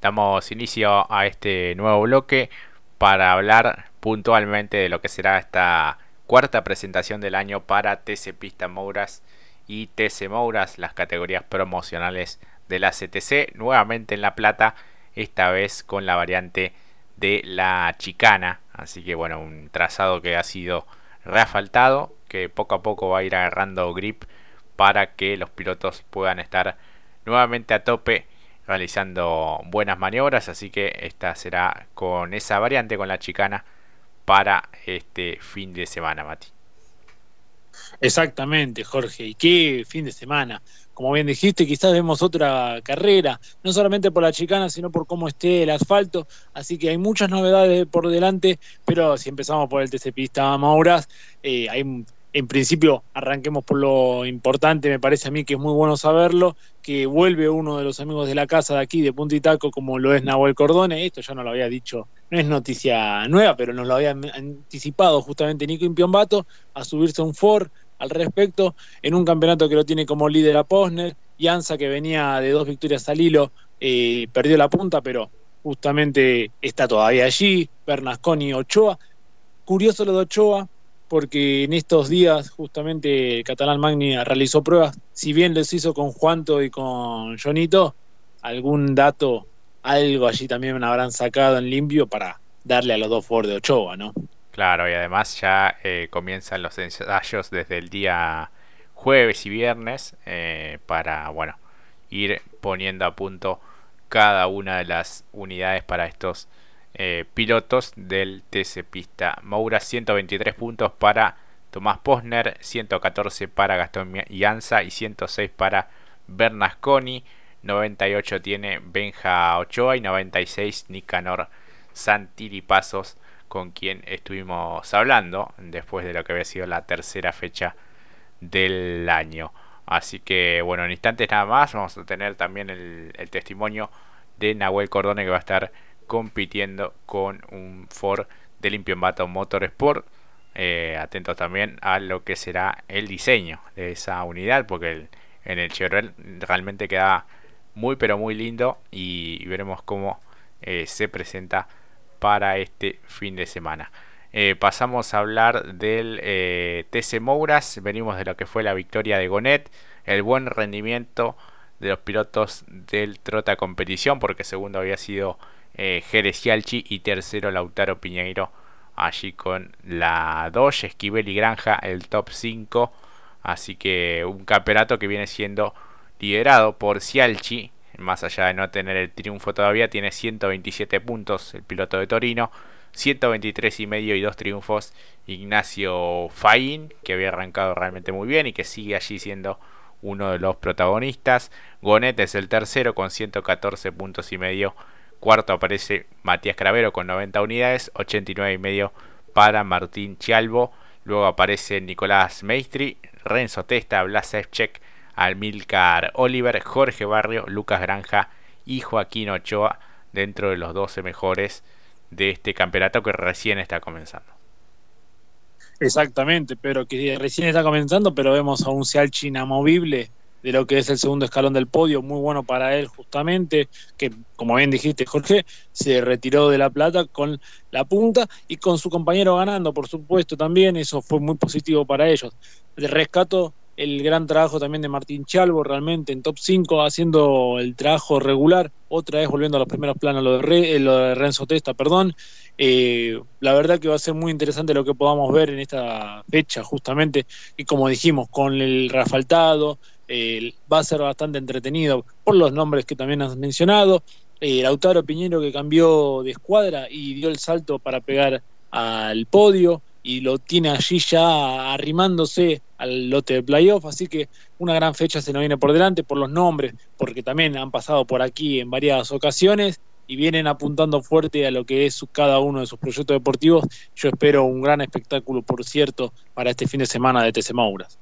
Damos inicio a este nuevo bloque para hablar puntualmente de lo que será esta cuarta presentación del año para TC Pista Mouras y TC Mouras, las categorías promocionales de la CTC, nuevamente en La Plata, esta vez con la variante de la chicana, así que bueno, un trazado que ha sido reafaltado, que poco a poco va a ir agarrando grip para que los pilotos puedan estar nuevamente a tope realizando buenas maniobras, así que esta será con esa variante, con la chicana, para este fin de semana, Mati. Exactamente, Jorge. ¿Y qué fin de semana? Como bien dijiste, quizás vemos otra carrera, no solamente por la chicana, sino por cómo esté el asfalto. Así que hay muchas novedades por delante, pero si empezamos por el TC Pista Mauras, eh, hay en principio arranquemos por lo importante, me parece a mí que es muy bueno saberlo, que vuelve uno de los amigos de la casa de aquí, de Punta y Taco, como lo es Nahuel Cordone, esto ya no lo había dicho, no es noticia nueva, pero nos lo había anticipado justamente Nico Impiombato a subirse un Ford al respecto, en un campeonato que lo tiene como líder a Posner, Anza que venía de dos victorias al hilo, eh, perdió la punta, pero justamente está todavía allí, Bernasconi Ochoa, curioso lo de Ochoa, porque en estos días justamente Catalán Magni realizó pruebas, si bien les hizo con Juanto y con Jonito, algún dato, algo allí también me habrán sacado en limpio para darle a los dos Ford de Ochoa, ¿no? Claro, y además ya eh, comienzan los ensayos desde el día jueves y viernes eh, para, bueno, ir poniendo a punto cada una de las unidades para estos eh, pilotos del TC Pista. Moura 123 puntos para Tomás Posner, 114 para Gastón Ianza y 106 para Bernasconi. 98 tiene Benja Ochoa y 96 Nicanor Pasos con quien estuvimos hablando después de lo que había sido la tercera fecha del año. Así que bueno, en instantes nada más vamos a tener también el, el testimonio de Nahuel Cordone que va a estar compitiendo con un Ford de Limpio Motor Motorsport. Eh, atentos también a lo que será el diseño de esa unidad, porque en el Chevrolet realmente queda muy pero muy lindo y, veremos cómo eh, se presenta para este fin de semana. Eh, pasamos a hablar del TC Mouras, venimos de lo que fue la victoria de Gonet, el buen rendimiento de los pilotos del Trota Competición, porque segundo había sido eh, Jerez y tercero Lautaro Piñeiro allí con la Dodge, Esquivel y Granja el top 5 así que un campeonato que viene siendo liderado por Cialchi más allá de no tener el triunfo todavía tiene 127 puntos el piloto de Torino 123 y medio y dos triunfos Ignacio Faín que había arrancado realmente muy bien y que sigue allí siendo uno de los protagonistas Gonet es el tercero con 114 puntos y medio Cuarto aparece Matías Cravero con 90 unidades, 89 y medio para Martín Chialvo. Luego aparece Nicolás Meistri, Renzo Testa, Blas Evchek, Almilcar Oliver, Jorge Barrio, Lucas Granja y Joaquín Ochoa dentro de los 12 mejores de este campeonato que recién está comenzando. Exactamente, pero que recién está comenzando, pero vemos a un Cialchi inamovible de lo que es el segundo escalón del podio, muy bueno para él justamente, que como bien dijiste Jorge, se retiró de la plata con la punta y con su compañero ganando, por supuesto también, eso fue muy positivo para ellos. De rescato el gran trabajo también de Martín Chalvo, realmente en top 5, haciendo el trabajo regular, otra vez volviendo a los primeros planos, lo de, eh, Renzo Testa, perdón. Eh, la verdad que va a ser muy interesante lo que podamos ver en esta fecha, justamente, y como dijimos, con el va a ser bastante entretenido por los nombres que también has mencionado. Eh, Lautaro Piñero que cambió de escuadra y dio el salto para pegar al podio y lo tiene allí ya arrimándose al lote de playoff, así que una gran fecha se nos viene por delante por los nombres, porque también han pasado por aquí en varias ocasiones y vienen apuntando fuerte a lo que es cada uno de sus proyectos deportivos. Yo espero un gran espectáculo, por cierto, para este fin de semana de TC Mauras.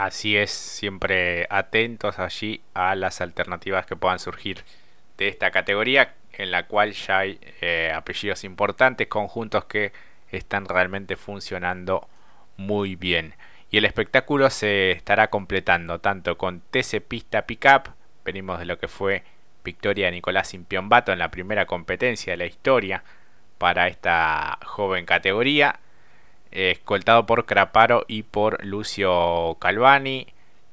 Así es, siempre atentos allí a las alternativas que puedan surgir de esta categoría, en la cual ya hay eh, apellidos importantes, conjuntos que están realmente funcionando muy bien. Y el espectáculo se estará completando tanto con TC Pista Pickup, venimos de lo que fue victoria de Nicolás Impiombato en la primera competencia de la historia para esta joven categoría, escoltado por Craparo y por Lucio Calvani.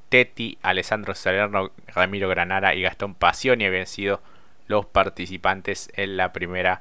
Teti, Alessandro Salerno, Ramiro Granara y Gastón Pasioni habían sido los participantes en la primera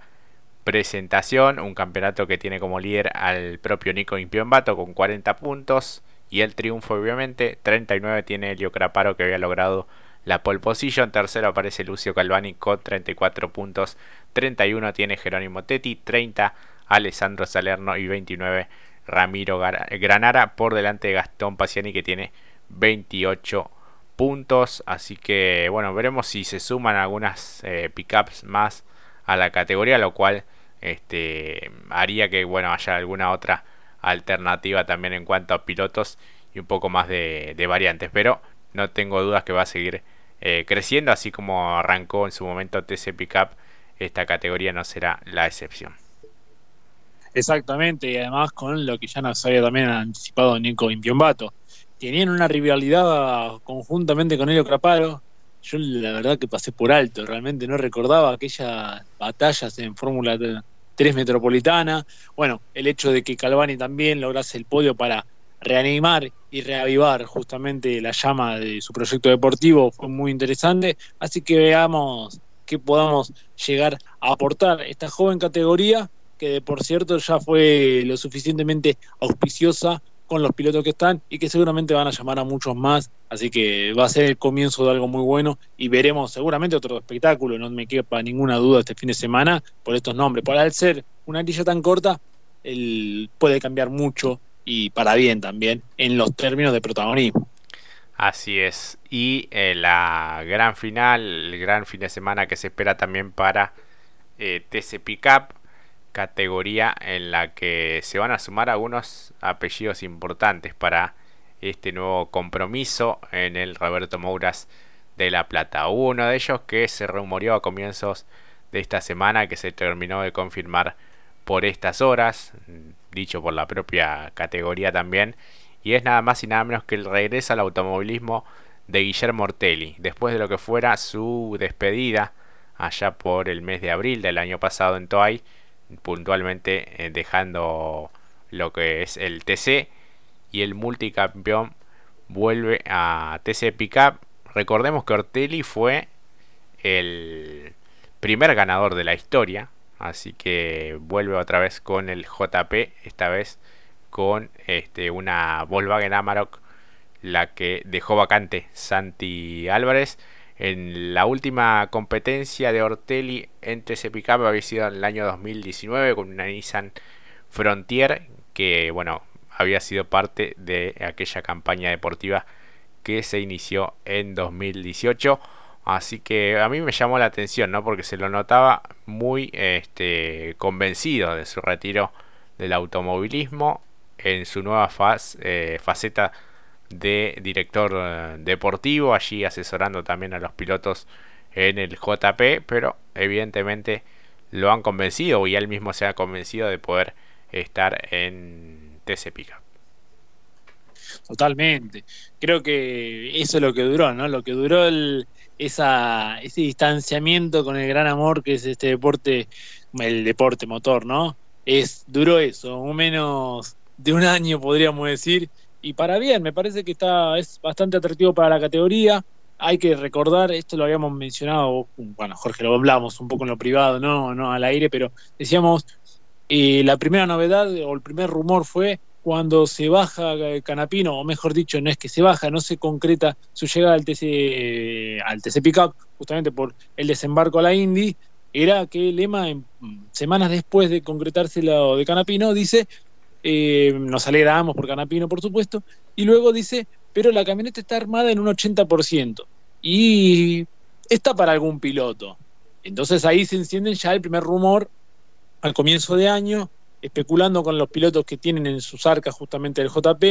presentación. Un campeonato que tiene como líder al propio Nico Impiombato con 40 puntos. Y el triunfo, obviamente, 39 tiene Elio Craparo que había logrado la pole position. Tercero aparece Lucio Calvani con 34 puntos. 31 tiene Jerónimo Tetti. 30 Alessandro Salerno y 29 Ramiro Granara por delante de Gastón Paciani que tiene 28 puntos. Así que bueno, veremos si se suman algunas eh, pickups más a la categoría, lo cual este, haría que bueno haya alguna otra alternativa también en cuanto a pilotos y un poco más de, variantes. Pero no tengo dudas que va a seguir eh, creciendo, así como arrancó en su momento TC Pickup, esta categoría no será la excepción. Exactamente, y además con lo que ya nos había también anticipado Nico Impiombato. Tenían una rivalidad conjuntamente con Elio Craparo. Yo la verdad que pasé por alto, realmente no recordaba aquellas batallas en Fórmula 3 Metropolitana. Bueno, el hecho de que Calvani también lograse el podio para reanimar y reavivar justamente la llama de su proyecto deportivo fue muy interesante. Así que veamos qué podamos llegar a aportar esta joven categoría que por cierto ya fue lo suficientemente auspiciosa con los pilotos que están y que seguramente van a llamar a muchos más, así que va a ser el comienzo de algo muy bueno y veremos seguramente otro espectáculo, no me quepa ninguna duda este fin de semana por estos nombres. Por al ser una grilla tan corta, el, puede cambiar mucho y para bien también en los términos de protagonismo. Así es. Y eh, la gran final, el gran fin de semana que se espera también para eh, TC Pickup, categoría en la que se van a sumar algunos apellidos importantes para este nuevo compromiso en el Roberto Mouras de La Plata. uno de ellos que se rumoreó a comienzos de esta semana que se terminó de confirmar por estas horas dicho por la propia categoría también, y es nada más y nada menos que el regreso al automovilismo de Guillermo Ortelli, después de lo que fuera su despedida allá por el mes de abril del año pasado en Toay, puntualmente eh, dejando lo que es el TC y el multicampeón vuelve a TC Pickup. Recordemos que Ortelli fue el primer ganador de la historia Así que vuelve otra vez con el JP, esta vez con este, una Volkswagen Amarok, la que dejó vacante Santi Álvarez. En la última competencia de Ortelli entre ese pickup había sido en el año 2019 con una Nissan Frontier que bueno había sido parte de aquella campaña deportiva que se inició en 2018. Así que a mí me llamó la atención, ¿no? Porque se lo notaba muy este, convencido de su retiro del automovilismo en su nueva faz, eh, faceta de director eh, deportivo, allí asesorando también a los pilotos en el JP, pero evidentemente lo han convencido y él mismo se ha convencido de poder estar en TC Pickup. Totalmente. Creo que eso es lo que duró, ¿no? Lo que duró esa, ese distanciamiento con el gran amor que es este deporte, el deporte motor, ¿no? Es duro eso, un menos de un año podríamos decir, y para bien, me parece que está es bastante atractivo para la categoría. Hay que recordar, esto lo habíamos mencionado, bueno, Jorge, lo hablamos un poco en lo privado, no, no al aire, pero decíamos, eh, la primera novedad o el primer rumor fue cuando se baja Canapino, o mejor dicho, no es que se baja, no se concreta su llegada al TC, al TC Pickup, justamente por el desembarco a la Indy, era que Lema, en, semanas después de concretarse lo de Canapino, dice, eh, nos alegramos por Canapino, por supuesto, y luego dice, pero la camioneta está armada en un 80%, y está para algún piloto. Entonces ahí se enciende ya el primer rumor al comienzo de año, especulando con los pilotos que tienen en sus arcas justamente el JP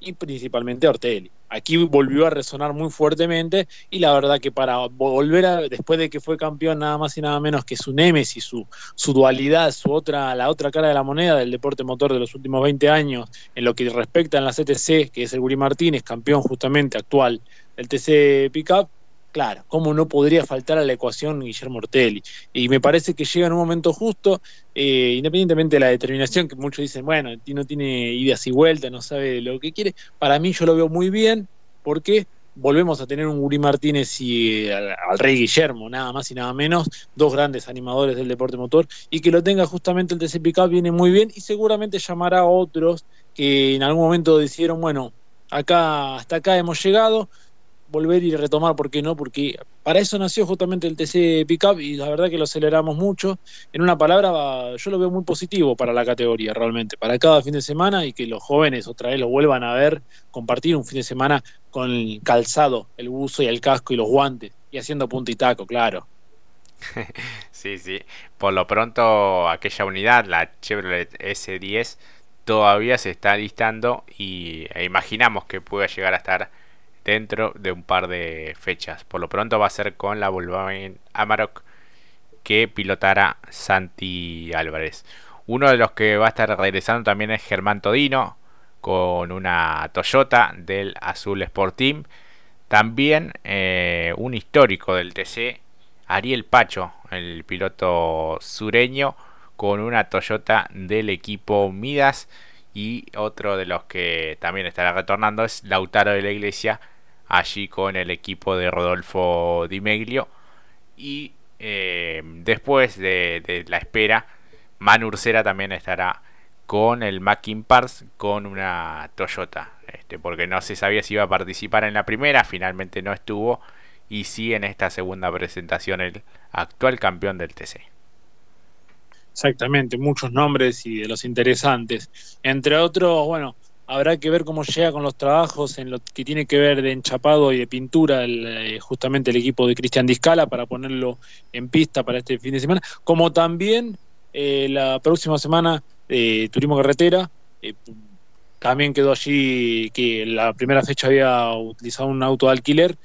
y principalmente Ortelli. Aquí volvió a resonar muy fuertemente y la verdad que para volver a, después de que fue campeón nada más y nada menos que su némesis, su, su dualidad, su otra, la otra cara de la moneda del deporte motor de los últimos 20 años, en lo que respecta a la CTC, que es el Guri Martínez, campeón justamente actual del TC Pickup, claro, ¿cómo no podría faltar a la ecuación Guillermo Ortelli? Y me parece que llega en un momento justo, eh, independientemente de la determinación, que muchos dicen, bueno, no tiene idas y vueltas, no sabe lo que quiere. Para mí yo lo veo muy bien, porque volvemos a tener un Guri Martínez y eh, al, Rey Guillermo, nada más y nada menos, dos grandes animadores del deporte motor, y que lo tenga justamente el TC Pickup viene muy bien y seguramente llamará a otros que en algún momento dijeron, bueno, acá hasta acá hemos llegado, volver y retomar, ¿por qué no? Porque para eso nació justamente el TC Pickup y la verdad que lo aceleramos mucho. En una palabra, yo lo veo muy positivo para la categoría realmente, para cada fin de semana y que los jóvenes otra vez lo vuelvan a ver, compartir un fin de semana con el calzado, el buzo y el casco y los guantes y haciendo punta y taco, claro. sí, sí. Por lo pronto, aquella unidad, la Chevrolet S10, todavía se está listando y e imaginamos que pueda llegar a estar dentro de un par de fechas. Por lo pronto va a ser con la Volkswagen Amarok que pilotará Santi Álvarez. Uno de los que va a estar regresando también es Germán Todino con una Toyota del Azul Sport Team. También eh, un histórico del TC, Ariel Pacho, el piloto sureño, con una Toyota del equipo Midas. Y otro de los que también estará retornando es Lautaro de la Iglesia, allí con el equipo de Rodolfo Di Meglio. Y eh, después de, la espera, Manu también estará con el Mackin Pars con una Toyota. Este, porque no se sabía si iba a participar en la primera, finalmente no estuvo. Y sí en esta segunda presentación el actual campeón del TC. Exactamente, muchos nombres y de los interesantes. Entre otros, bueno, Habrá que ver cómo llega con los trabajos en lo que tiene que ver de enchapado y de pintura eh, justamente el equipo de Cristian Discala para ponerlo en pista para este fin de semana, como también eh, la próxima semana de Turismo Carretera. Eh, también quedó allí que la primera fecha había utilizado un auto de alquiler,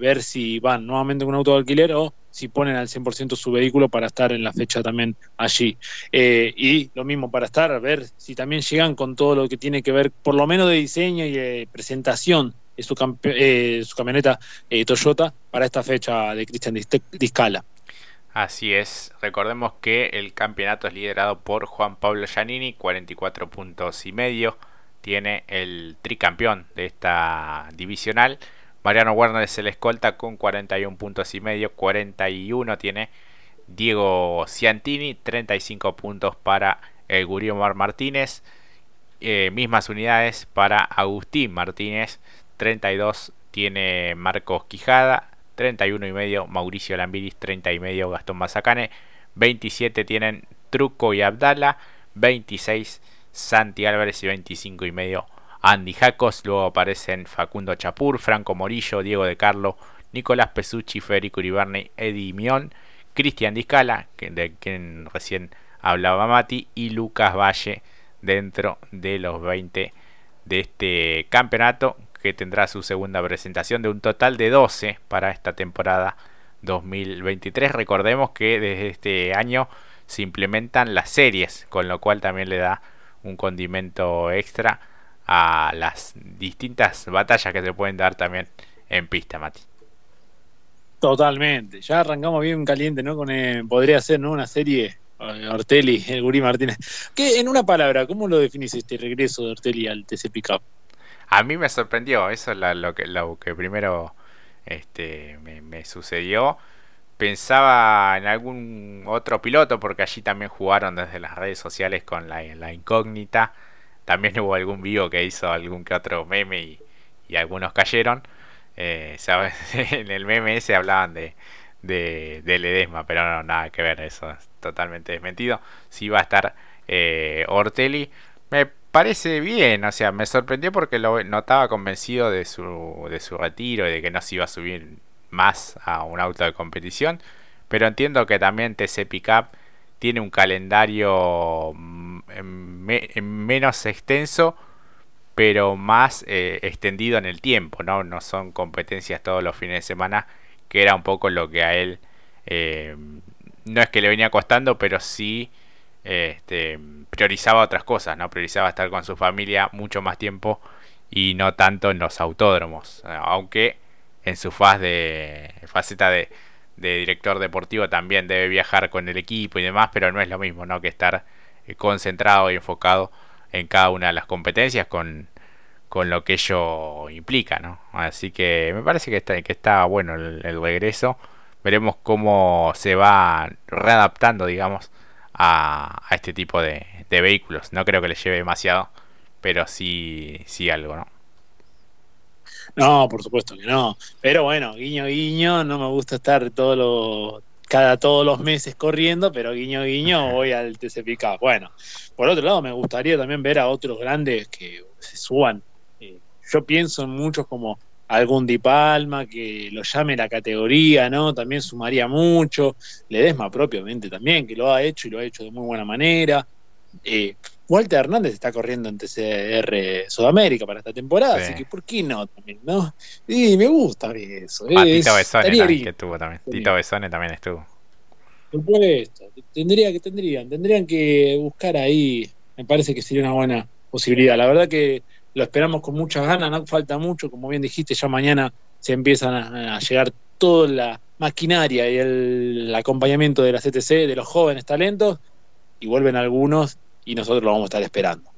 ver si van nuevamente con un auto de alquiler o si ponen al 100% su vehículo para estar en la fecha también allí. Eh, y lo mismo para estar, ver si también llegan con todo lo que tiene que ver, por lo menos de diseño y de presentación de su, eh, su camioneta eh, Toyota para esta fecha de Cristian Discala. Así es, recordemos que el campeonato es liderado por Juan Pablo Giannini, 44 puntos y medio, tiene el tricampeón de esta divisional Mariano Werner es el escolta con 41 puntos y medio. 41 tiene Diego Ciantini. 35 puntos para el Mar Martínez. Eh, mismas unidades para Agustín Martínez. 32 tiene Marcos Quijada. 31 y medio Mauricio Lambiris. 30 y medio Gastón Mazacane. 27 tienen Truco y Abdala. 26 Santi Álvarez y 25 y medio Andy Jacos, luego aparecen Facundo Chapur, Franco Morillo, Diego de Carlo, Nicolás Pesucci, Federico Uribarne, Eddie Mion, Cristian Discala, de quien recién hablaba Mati, y Lucas Valle dentro de los 20 de este campeonato que tendrá su segunda presentación de un total de 12 para esta temporada 2023. Recordemos que desde este año se implementan las series, con lo cual también le da un condimento extra a las distintas batallas que se pueden dar también en pista, Mati. Totalmente, ya arrancamos bien caliente, ¿no? Con eh, podría ser, ¿no? Una serie eh, Ortelli, el Guri Martínez. Que en una palabra, ¿cómo lo definís este regreso de Ortelli al TC Pickup? A mí me sorprendió, eso es lo, que, lo que primero este, me, sucedió. Pensaba en algún otro piloto, porque allí también jugaron desde las redes sociales con la, la incógnita también hubo algún vivo que hizo algún que otro meme y, algunos cayeron. Eh, en el meme ese hablaban de, de, Ledesma, pero no, nada que ver, eso es totalmente desmentido. Sí va a estar eh, Ortelli. Me parece bien, o sea, me sorprendió porque lo notaba convencido de su, de su retiro y de que no se iba a subir más a un auto de competición. Pero entiendo que también TC Pickup tiene un calendario menos extenso, pero más eh, extendido en el tiempo, ¿no? No son competencias todos los fines de semana, que era un poco lo que a él eh, no es que le venía costando, pero sí este, priorizaba otras cosas, ¿no? Priorizaba estar con su familia mucho más tiempo y no tanto en los autódromos. Aunque en su faz de faceta de, de director deportivo también debe viajar con el equipo y demás, pero no es lo mismo, ¿no? Que estar concentrado y enfocado en cada una de las competencias con, con lo que ello implica, ¿no? Así que me parece que está, que está bueno el, regreso. Veremos cómo se va readaptando, digamos, a, a este tipo de, de, vehículos. No creo que le lleve demasiado, pero sí, sí algo, ¿no? No, por supuesto que no. Pero bueno, guiño, guiño, no me gusta estar todos los, cada todos los meses corriendo, pero guiño, guiño, voy al TCPK. Bueno, por otro lado, me gustaría también ver a otros grandes que se suban. Eh, yo pienso en muchos como algún Di Palma que lo llame la categoría, ¿no? También sumaría mucho. Ledesma propiamente también, que lo ha hecho y lo ha hecho de muy buena manera. Eh, Walter Hernández está corriendo en TCR Sudamérica para esta temporada, así que ¿por qué no también, no? Y me gusta eso. Ah, Tito Besone también, que estuvo también. Tito Besone también estuvo. Por supuesto, tendría que tendrían, tendrían que buscar ahí, me parece que sería una buena posibilidad. La verdad que lo esperamos con muchas ganas, no falta mucho, como bien dijiste, ya mañana se empiezan a, llegar toda la maquinaria y el acompañamiento de la CTC, de los jóvenes talentos, y vuelven algunos y nosotros lo vamos a estar esperando.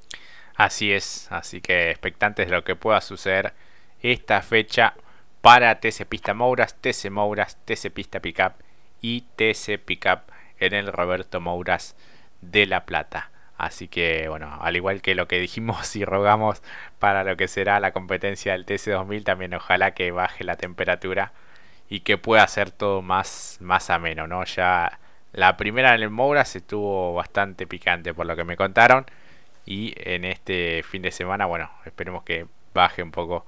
Así es, así que expectantes de lo que pueda suceder esta fecha para TC Pista Mouras, TC Mouras, TC Pista Pickup y TC Pickup en el Roberto Mouras de La Plata. Así que bueno, al igual que lo que dijimos y rogamos para lo que será la competencia del TC2000, también ojalá que baje la temperatura y que pueda ser todo más, más ameno, ¿no? Ya la primera en el Mouras estuvo bastante picante por lo que me contaron. Y en este fin de semana, bueno, esperemos que baje un poco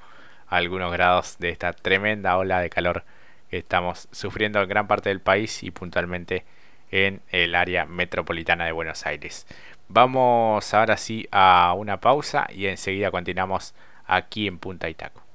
algunos grados de esta tremenda ola de calor que estamos sufriendo en gran parte del país y puntualmente en el área metropolitana de Buenos Aires. Vamos ahora sí a una pausa y enseguida continuamos aquí en Punta Itaco.